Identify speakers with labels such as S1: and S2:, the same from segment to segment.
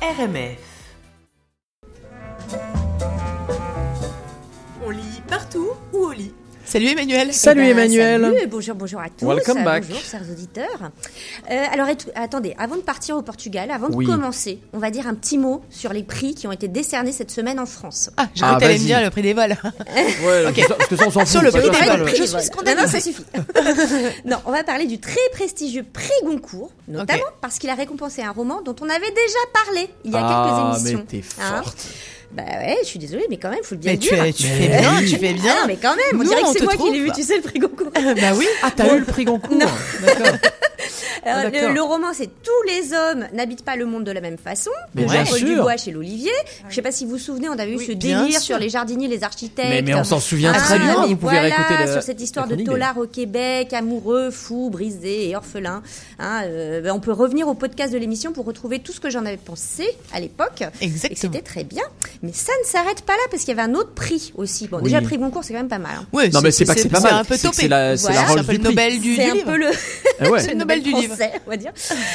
S1: RMF. On lit partout ou au lit
S2: Salut Emmanuel.
S3: Salut
S4: Eh ben,
S3: Emmanuel.
S4: Salut, et bonjour, bonjour à tous.
S3: Welcome back.
S4: Bonjour, chers auditeurs. Euh, alors, attendez, avant de partir au Portugal, avant
S3: Oui.
S4: de commencer, on va dire un petit mot sur les prix qui ont été décernés cette semaine en France.
S2: Ah, j'ai
S3: Ah, vas-y.
S2: dire le prix des vols.
S3: Ouais, parce que ça, on s'en fout.
S2: Sur le prix des
S3: ça,
S2: Je suis
S4: Vol.
S2: scandalisée.
S4: Non, non, ça suffit. non, on va parler du très prestigieux prix Goncourt, notamment parce qu'il a récompensé un roman dont on avait déjà parlé il y a
S3: Ah,
S4: quelques
S3: mais
S4: émissions.
S3: t'es
S4: Hein
S3: forte.
S4: Bah ouais, je suis désolée, mais quand même, faut le bien
S2: Mais tu,
S4: dire.
S2: es- tu fais bien, tu fais
S4: Ah,
S2: bien.
S4: non, mais quand même, on
S2: Nous,
S4: dirait
S2: on
S4: que c'est moi qui l'ai vu, tu sais, le prix Goncourt.
S2: bah oui.
S3: Ah, t'as eu le prix Goncourt
S4: Non.
S3: D'accord.
S4: Alors,
S3: Ah,
S4: le, roman, c'est tous les hommes n'habitent pas le monde de la même façon.
S3: Mais
S4: de
S3: bien
S4: Jean-Paul
S3: sûr.
S4: Dubois chez l'Olivier. Je sais pas si vous vous souvenez, on avait eu
S2: Oui,
S4: ce délire
S2: sûr.
S4: sur les jardiniers, les architectes.
S3: Mais, mais on s'en souvient
S4: Ah,
S3: très bien. Vous pouvez
S4: voilà,
S3: réécouter
S4: sur cette histoire de tolard au Québec, amoureux, fou, brisé et orphelin. Hein, euh, ben, on peut revenir au podcast de l'émission pour retrouver tout ce que j'en avais pensé à l'époque. Et
S2: Exactement.
S4: c'était très bien. Mais ça ne s'arrête pas là parce qu'il y avait un autre prix aussi. Bon,
S3: Oui.
S4: déjà, le prix Goncourt, c'est quand même pas mal. hein.
S2: Ouais,
S3: Non, mais c'est pas que c'est pas mal.
S2: un peu
S3: c'est
S2: topé.
S3: C'est la, c'est
S4: Voilà.
S3: la
S2: C'est peu
S3: du
S2: le
S3: prix.
S2: Nobel du,
S4: C'est un
S2: livre.
S4: peu le,
S3: Ah ouais.
S2: C'est le Nobel du livre.
S4: français, on va dire.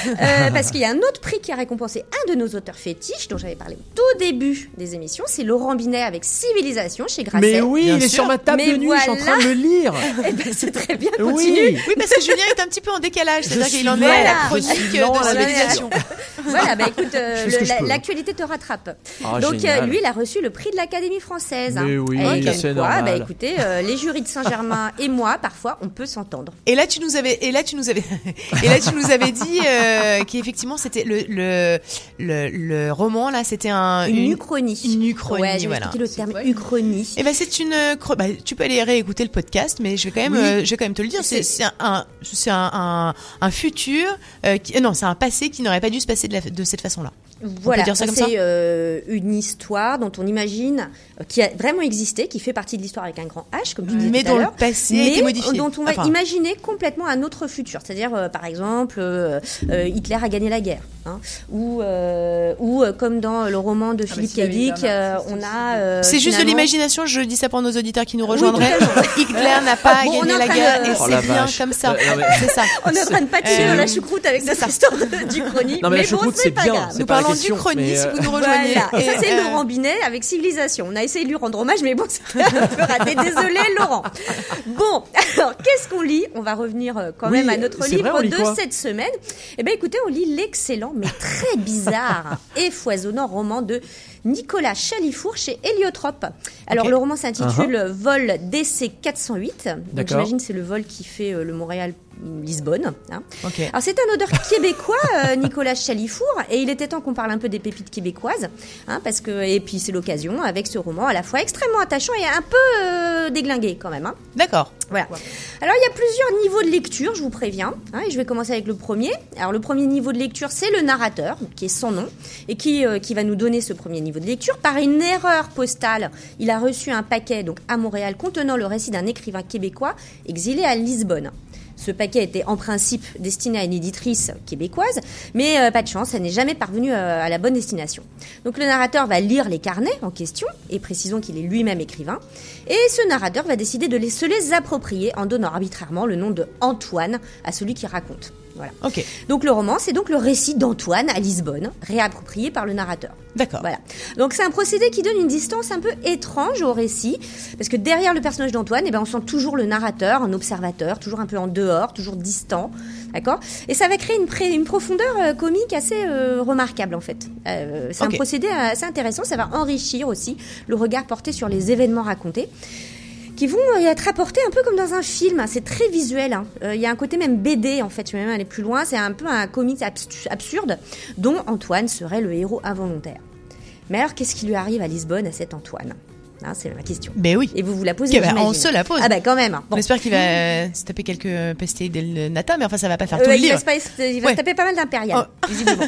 S4: Euh, parce qu'il y a un autre prix qui a récompensé un de nos auteurs fétiches, dont j'avais parlé au tout début des émissions. C'est Laurent Binet avec Civilisation chez Grasset.
S3: Mais oui,
S2: Bien
S3: il est sur ma table
S4: Mais
S3: de nuit, je suis en train de le lire.
S4: Eh ben, c'est très bien, continue.
S3: Oui.
S2: Oui, parce que Julien est un petit peu en décalage, c'est-à-dire qu'il en est à la chronique de civilisation.
S4: Voilà, bah écoute, euh, l'actualité te rattrape.
S3: Ah,
S4: Donc euh, lui, il a reçu le prix de l'Académie française.
S3: Mais oui, c'est
S4: quoi,
S3: normal.
S4: bah écoutez, les jurys de Saint-Germain et moi, parfois, on peut s'entendre.
S2: Et là, tu nous avais, et là, tu nous avais, et là, tu nous avais dit euh, qu'effectivement, c'était le, le, le, le roman là, c'était un
S4: Une, uchronie.
S2: une uchronie,
S4: Ouais,
S2: voilà.
S4: le terme uchronie.
S2: Eh ben c'est une euh, bah, tu peux aller réécouter le podcast mais je vais quand même
S4: Oui.
S2: euh, je vais quand même te le dire c'est
S4: C'est-
S2: un c'est un, un un futur euh, qui, euh, non c'est un passé qui n'aurait pas dû se passer de, la- de cette façon là
S4: Voilà,
S2: dire ça comme ça
S4: c'est euh, une histoire dont on imagine euh, qui a vraiment existé, qui fait partie de l'histoire avec un grand H, comme tu disais
S2: mais
S4: tout à
S2: dont le
S4: l'heure.
S2: passé a
S4: mais
S2: été modifié
S4: dont on va
S2: Enfin,
S4: imaginer complètement un autre futur. C'est-à-dire, euh, par exemple, euh, euh, Hitler a gagné la guerre. Hein. ou, euh, ou euh, comme dans le roman de Philippe Dick,
S1: un
S4: euh,
S1: artiste
S4: on a... euh,
S2: c'est juste de l'imagination je dis ça pour nos auditeurs qui nous
S4: Oui,
S2: rejoindraient
S4: totalement.
S2: Hitler n'a pas
S4: Bon,
S2: gagné la guerre
S4: de-
S2: et
S3: Oh
S2: c'est bien comme ça
S3: Euh, mais-
S2: c'est
S4: On est en train de patiner
S2: Euh,
S4: dans la choucroute avec cette histoire du chronique.
S3: Non, mais la
S4: bon,
S3: choucroute,
S4: c'est
S3: c'est
S4: pas
S3: bien.
S4: grave.
S3: C'est
S2: nous parlons
S3: question,
S2: du chronique
S3: mais,
S2: si vous nous rejoignez
S4: Voilà. Et ça, c'est Laurent Binet avec Civilisation. On a essayé de lui rendre hommage, mais bon, c'était un peu raté. Désolé, Laurent. Bon, alors, qu'est-ce qu'on lit? On va revenir quand
S3: Oui,
S4: même à notre
S3: c'est
S4: livre de cette semaine. Eh bien, écoutez, on lit l'excellent, mais très bizarre et foisonnant roman de Nicolas Chalifour chez Héliotrope. Alors, le roman s'intitule Vol DC 408. Donc,
S3: D'accord.
S4: j'imagine c'est le vol qui fait euh, le Montréal. Lisbonne. hein. Alors c'est un auteur québécois, euh, Nicolas Chalifour, et il était temps qu'on parle un peu des pépites québécoises, hein, parce que et puis c'est l'occasion avec ce roman à la fois extrêmement attachant et un peu euh, déglingué quand même. hein.
S2: d'accord
S4: Voilà. Alors il y a plusieurs niveaux de lecture, je vous préviens, et je vais commencer avec le premier. Alors le premier niveau de lecture, c'est le narrateur, qui est sans nom, et qui, euh, qui va nous donner ce premier niveau de lecture. Par une erreur postale, il a reçu un paquet donc à Montréal contenant le récit d'un écrivain québécois exilé à Lisbonne. Ce paquet était en principe destiné à une éditrice québécoise, mais euh, pas de chance, elle n'est jamais parvenue euh, à la bonne destination. Donc le narrateur va lire les carnets en question, et précisons qu'il est lui-même écrivain, et ce narrateur va décider de les, se les approprier en donnant arbitrairement le nom de Antoine à celui qui raconte. Voilà.
S2: ok
S4: Donc le roman, c'est donc le récit d'Antoine à Lisbonne, réapproprié par le narrateur.
S2: d'accord
S4: Voilà. Donc c'est un procédé qui donne une distance un peu étrange au récit, parce que derrière le personnage d'Antoine, eh ben, on sent toujours le narrateur, un observateur, toujours un peu en dehors, toujours distant, d'accord? Et ça va créer une, pré- une profondeur euh, comique assez euh, remarquable en fait. Euh, c'est un procédé assez intéressant, ça va enrichir aussi le regard porté sur les événements racontés qui vont euh, être apportés un peu comme dans un film. hein. C'est très visuel. hein. Euh, Il y a un côté même BD en fait. Je vais même aller plus loin. C'est un peu un comics abs- absurde dont Antoine serait le héros involontaire. Mais alors, qu'est-ce qui lui arrive à Lisbonne à cet Antoine? Hein, C'est ma question.
S2: ben oui
S4: Et vous vous la posez
S2: bah,
S4: j'imagine.
S2: on se la pose
S4: Ah bah quand même.
S2: on
S4: Bon.
S2: espère qu'il va se taper quelques pastilles del nata mais enfin ça va pas faire
S4: Euh,
S2: tout le livre
S4: pas- il va
S2: Ouais.
S4: se taper pas mal d'impérial,
S2: Oh.
S4: visiblement.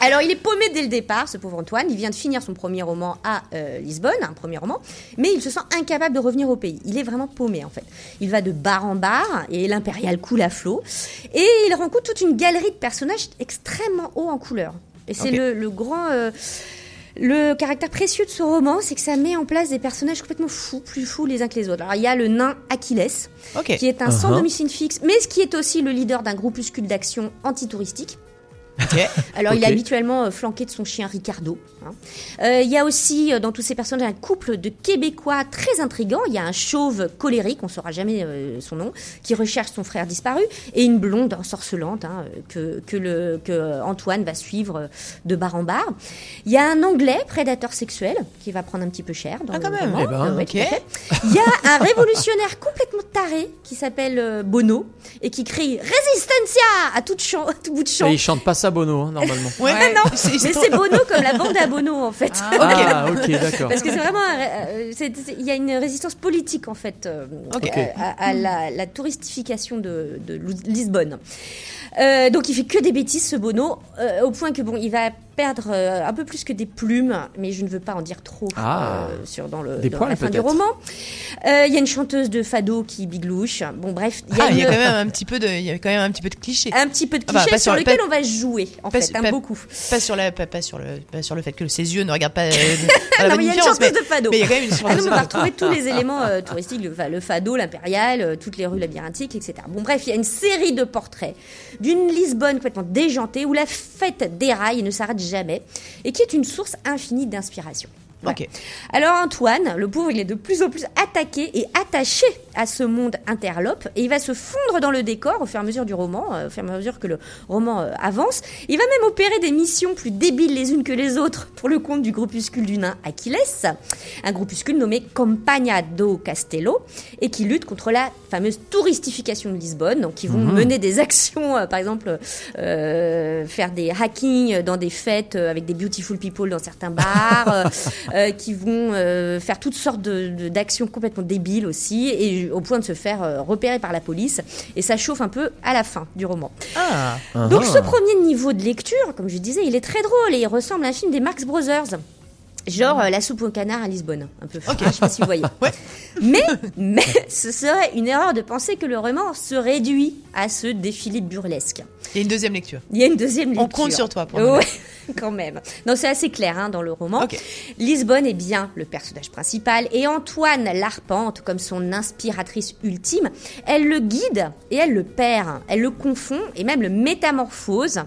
S4: Alors, il est paumé dès le départ, ce pauvre Antoine. Il vient de finir son premier roman à euh, Lisbonne, un premier roman, mais il se sent incapable de revenir au pays. Il est vraiment paumé, en fait. Il va de bar en bar et l'impérial coule à flot. Et il rencontre toute une galerie de personnages extrêmement hauts en couleur. Et c'est le grand. euh, le caractère précieux de ce roman, c'est que ça met en place des personnages complètement fous, plus fous les uns que les autres. Alors, il y a le nain Achilles, qui est un sans
S3: Uh-huh.
S4: domicile fixe, mais ce qui est aussi le leader d'un groupuscule d'action antitouristique. Alors, il est habituellement euh, flanqué de son chien Ricardo. hein. Euh, il y a aussi euh, dans tous ces personnages un couple de Québécois très intrigants. Il y a un chauve colérique, on ne saura jamais euh, son nom, qui recherche son frère disparu, et une blonde ensorcelante hein, que, que, le, que Antoine va suivre de bar en bar. Il y a un Anglais prédateur sexuel qui va prendre un petit peu cher. Dans
S2: Ah, quand
S4: le
S2: même.
S3: Eh ben,
S4: ouais. Il y a un révolutionnaire complètement taré qui s'appelle Bono et qui crie Resistencia à tout, champ, à tout bout de champ.
S3: Et il chante pas ça Bono, hein, normalement.
S2: Ouais,
S4: Ah non,
S2: c'est-
S4: mais c'est Bono comme la bande à Bono en fait.
S3: Ah, ok, d'accord.
S4: Parce que c'est vraiment, euh, il y a une résistance politique en fait euh, à, à- à la, la touristification de, Lisbonne. Euh, donc il fait que des bêtises ce Bono, euh, au point que bon, il va perdre euh, un peu plus que des plumes, mais je ne veux pas en dire trop
S3: Ah.
S4: euh, sur dans le
S3: Des
S4: dans
S3: poils,
S4: la fin du
S3: peut-être.
S4: Roman. Euh, Il y a une chanteuse de fado qui biglouche. Bon bref, il y a,
S2: Ah, il y a quand même un petit peu de, il y a quand même un petit peu de cliché.
S4: un petit peu de
S2: Ah bah,
S4: cliché
S2: pas
S4: sur, lequel
S2: pas-
S4: on va jouer en
S2: pas
S4: fait, hein,
S2: pas-
S4: beaucoup.
S2: Pas sur la, pas, pas sur le, pas sur le fait que ses yeux ne regardent pas. euh,
S4: Non, il y a une chanteuse
S2: mais-
S4: de fado.
S2: Mais il y a quand même une
S4: Ah
S2: chanteuse
S4: non,
S2: de
S4: on va retrouver tous les éléments euh, touristiques, le, le fado, l'impérial, euh, toutes les rues labyrinthiques, etc. Bon, bref, il y a une série de portraits d'une Lisbonne complètement déjantée où la fête déraille et ne s'arrête jamais, et qui est une source infinie d'inspiration. Alors Antoine, le pauvre, il est de plus en plus attaqué et attaché à ce monde interlope et il va se fondre dans le décor au fur et à mesure du roman, euh, au fur et à mesure que le roman euh, avance. Il va même opérer des missions plus débiles les unes que les autres pour le compte du groupuscule du nain Achilles, un groupuscule nommé Compagna do Castello et qui lutte contre la fameuse touristification de Lisbonne. Donc ils vont mener des actions, euh, par exemple euh, faire des hackings dans des fêtes avec des beautiful people dans certains bars. euh, qui vont euh, faire toutes sortes de- de- d'actions complètement débiles aussi, et au point de se faire euh, repérer par la police. Et ça chauffe un peu à la fin du roman.
S2: Ah.
S4: Donc
S3: Ah.
S4: ce premier niveau de lecture, comme je disais, il est très drôle et il ressemble à un film des Marx Brothers. Genre euh, La soupe au canard à Lisbonne, un peu.
S2: Ok.
S4: Je sais pas si vous voyez.
S2: Ouais.
S4: Mais, mais ce serait une erreur de penser que le roman se réduit à ce défilé burlesque.
S2: Il y a une deuxième lecture.
S4: Il y a une deuxième lecture.
S2: On compte sur toi pour.
S4: Ouais, quand même. Non, c'est assez clair hein, dans le roman. Lisbonne est bien le personnage principal et Antoine l'arpente comme son inspiratrice ultime. Elle le guide et elle le perd. Elle le confond et même le métamorphose.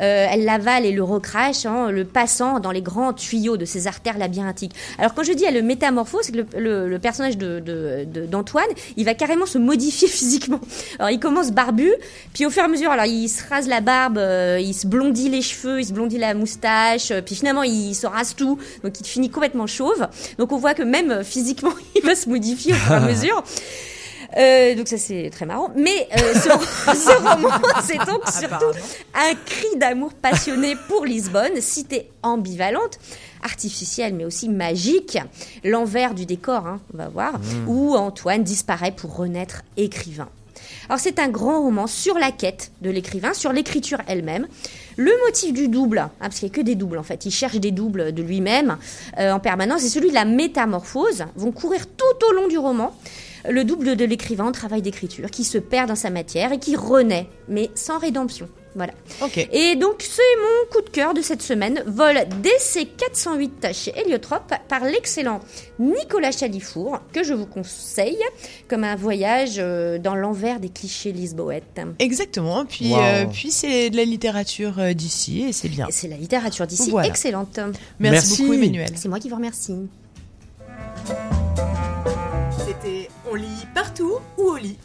S4: Euh, elle l'avale et le recrache, hein, le passant dans les grands tuyaux de ses artères labyrinthiques. Alors quand je dis elle le métamorphose, c'est que le, le- le personnage de- de- de- d'Antoine, il va carrément se modifier physiquement. Alors il commence barbu, puis au fur et à mesure, alors il se rase la barbe, euh, il se blondit les cheveux, il se blondit la moustache, euh, puis finalement il se rase tout, donc il finit complètement chauve. Donc on voit que même euh, physiquement, il va se modifier au fur et à mesure. Euh, donc ça c'est très marrant. Mais euh, ce, ce roman, c'est donc surtout un cri d'amour passionné pour Lisbonne, cité ambivalente, artificielle mais aussi magique, l'envers du décor, hein, on va voir, où Antoine disparaît pour renaître écrivain. Alors c'est un grand roman sur la quête de l'écrivain, sur l'écriture elle-même. Le motif du double, hein, parce qu'il n'y a que des doubles en fait, il cherche des doubles de lui-même euh, en permanence, et celui de la métamorphose vont courir tout au long du roman. Le double de l'écrivain en travail d'écriture, qui se perd dans sa matière et qui renaît, mais sans rédemption. Voilà.
S2: Ok.
S4: Et donc, c'est mon coup de cœur de cette semaine. Vol DC 408 chez Héliotrope par l'excellent Nicolas Chalifour, que je vous conseille comme un voyage euh, dans l'envers des clichés lisboètes.
S2: Exactement. Puis,
S3: Wow.
S2: euh, puis c'est de la littérature euh, d'ici et c'est bien.
S4: C'est la littérature d'ici
S2: Voilà.
S4: excellente.
S2: Merci,
S3: Merci.
S2: beaucoup, Emmanuel.
S4: C'est moi qui vous remercie.
S1: On lit partout ou au lit